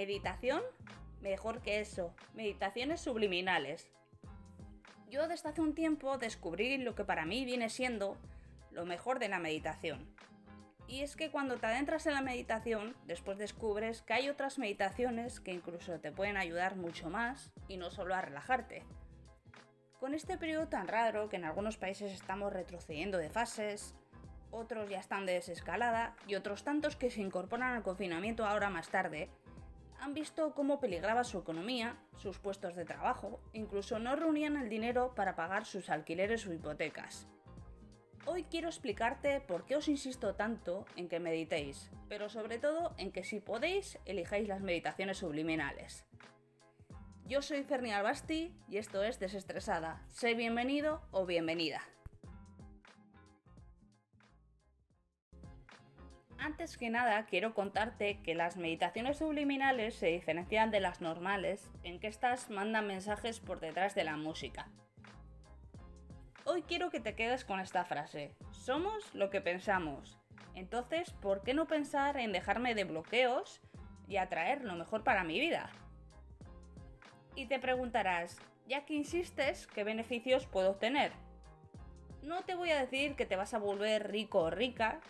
Meditación, mejor que eso, meditaciones subliminales. Yo desde hace un tiempo descubrí lo que para mí viene siendo lo mejor de la meditación. Y es que cuando te adentras en la meditación, después descubres que hay otras meditaciones que incluso te pueden ayudar mucho más y no solo a relajarte. Con este periodo tan raro que en algunos países estamos retrocediendo de fases, otros ya están de desescalada y otros tantos que se incorporan al confinamiento ahora más tarde, han visto cómo peligraba su economía, sus puestos de trabajo, incluso no reunían el dinero para pagar sus alquileres o hipotecas. Hoy quiero explicarte por qué os insisto tanto en que meditéis, pero sobre todo en que si podéis elijáis las meditaciones subliminales. Yo soy Ferni Albasti y esto es Desestresada. Sé bienvenido o bienvenida. Antes que nada, quiero contarte que las meditaciones subliminales se diferencian de las normales en que estas mandan mensajes por detrás de la música. Hoy quiero que te quedes con esta frase. Somos lo que pensamos. Entonces, ¿por qué no pensar en dejarme de bloqueos y atraer lo mejor para mi vida? Y te preguntarás, ya que insistes, ¿qué beneficios puedo obtener? No te voy a decir que te vas a volver rico o rica,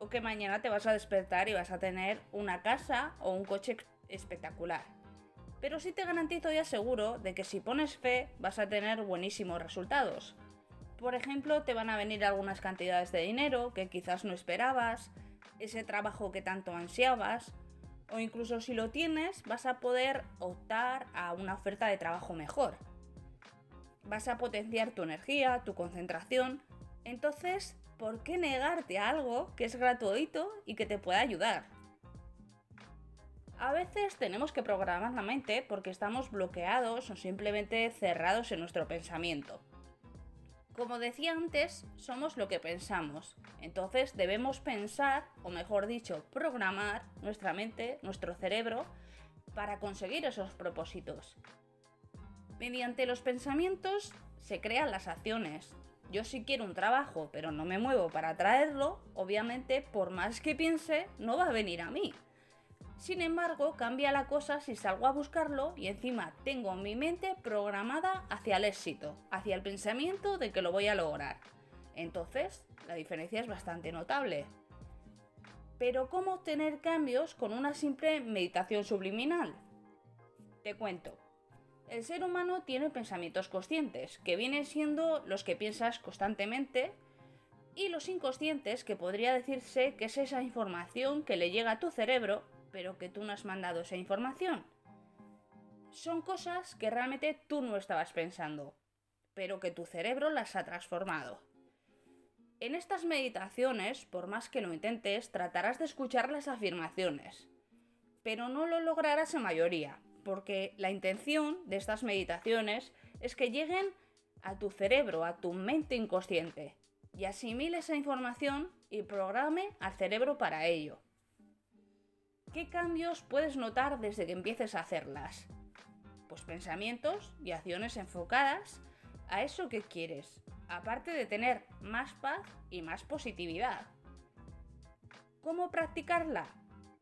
o que mañana te vas a despertar y vas a tener una casa o un coche espectacular. Pero sí te garantizo y aseguro de que si pones fe vas a tener buenísimos resultados. Por ejemplo, te van a venir algunas cantidades de dinero que quizás no esperabas, ese trabajo que tanto ansiabas, o incluso si lo tienes vas a poder optar a una oferta de trabajo mejor. Vas a potenciar tu energía, tu concentración, entonces ¿por qué negarte a algo que es gratuito y que te puede ayudar? A veces tenemos que programar la mente porque estamos bloqueados o simplemente cerrados en nuestro pensamiento. Como decía antes, somos lo que pensamos, entonces debemos pensar, o mejor dicho, programar nuestra mente, nuestro cerebro, para conseguir esos propósitos. Mediante los pensamientos se crean las acciones, yo sí quiero un trabajo, pero no me muevo para traerlo, obviamente por más que piense, no va a venir a mí. Sin embargo, cambia la cosa si salgo a buscarlo y encima tengo mi mente programada hacia el éxito, hacia el pensamiento de que lo voy a lograr. Entonces, la diferencia es bastante notable. Pero ¿cómo obtener cambios con una simple meditación subliminal? Te cuento. El ser humano tiene pensamientos conscientes, que vienen siendo los que piensas constantemente, y los inconscientes, que podría decirse que es esa información que le llega a tu cerebro, pero que tú no has mandado esa información. Son cosas que realmente tú no estabas pensando, pero que tu cerebro las ha transformado. En estas meditaciones, por más que lo intentes, tratarás de escuchar las afirmaciones, pero no lo lograrás en mayoría, porque la intención de estas meditaciones es que lleguen a tu cerebro, a tu mente inconsciente, y asimile esa información y programe al cerebro para ello. ¿Qué cambios puedes notar desde que empieces a hacerlas? Pues pensamientos y acciones enfocadas a eso que quieres, aparte de tener más paz y más positividad. ¿Cómo practicarla?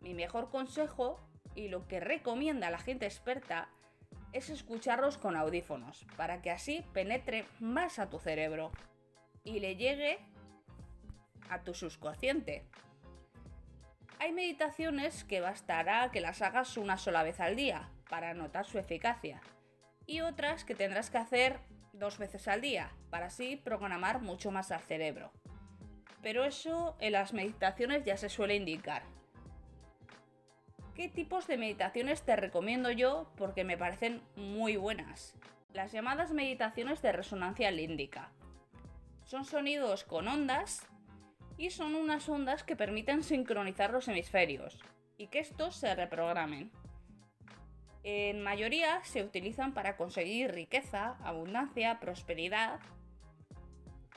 Mi mejor consejo y lo que recomienda la gente experta es escucharlos con audífonos, para que así penetre más a tu cerebro y le llegue a tu subconsciente. Hay meditaciones que bastará que las hagas una sola vez al día para notar su eficacia y otras que tendrás que hacer dos veces al día para así programar mucho más al cerebro. Pero eso en las meditaciones ya se suele indicar, ¿Qué tipos de meditaciones te recomiendo yo? Porque me parecen muy buenas. Las llamadas meditaciones de resonancia líndica. Son sonidos con ondas y son unas ondas que permiten sincronizar los hemisferios y que estos se reprogramen. En mayoría se utilizan para conseguir riqueza, abundancia, prosperidad.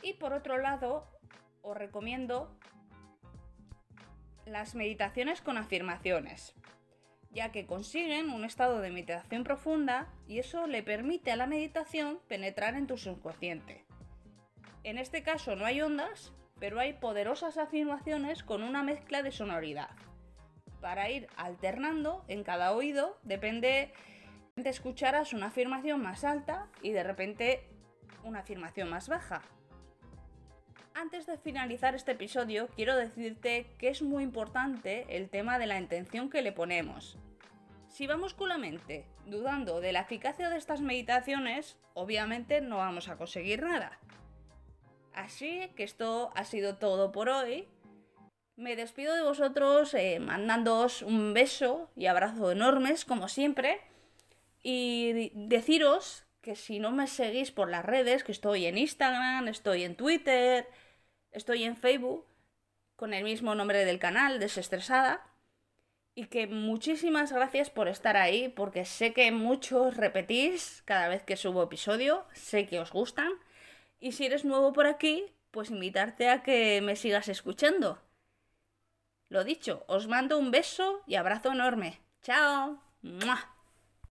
Y por otro lado, os recomiendo las meditaciones con afirmaciones ya que consiguen un estado de meditación profunda y eso le permite a la meditación penetrar en tu subconsciente. En este caso no hay ondas, pero hay poderosas afirmaciones con una mezcla de sonoridad. para ir alternando en cada oído, depende de escucharas una afirmación más alta y de repente una afirmación más baja. Antes de finalizar este episodio, quiero decirte que es muy importante el tema de la intención que le ponemos. Si vamos con la mente dudando de la eficacia de estas meditaciones, obviamente no vamos a conseguir nada. Así que esto ha sido todo por hoy. Me despido de vosotros eh, mandándoos un beso y abrazo enormes, como siempre. Y deciros que si no me seguís por las redes, que estoy en Instagram, estoy en Twitter, estoy en Facebook, con el mismo nombre del canal, Desestresada. Y que muchísimas gracias por estar ahí, porque sé que muchos repetís cada vez que subo episodio, sé que os gustan. Y si eres nuevo por aquí, pues invitarte a que me sigas escuchando. Lo dicho, os mando un beso y abrazo enorme. ¡Chao!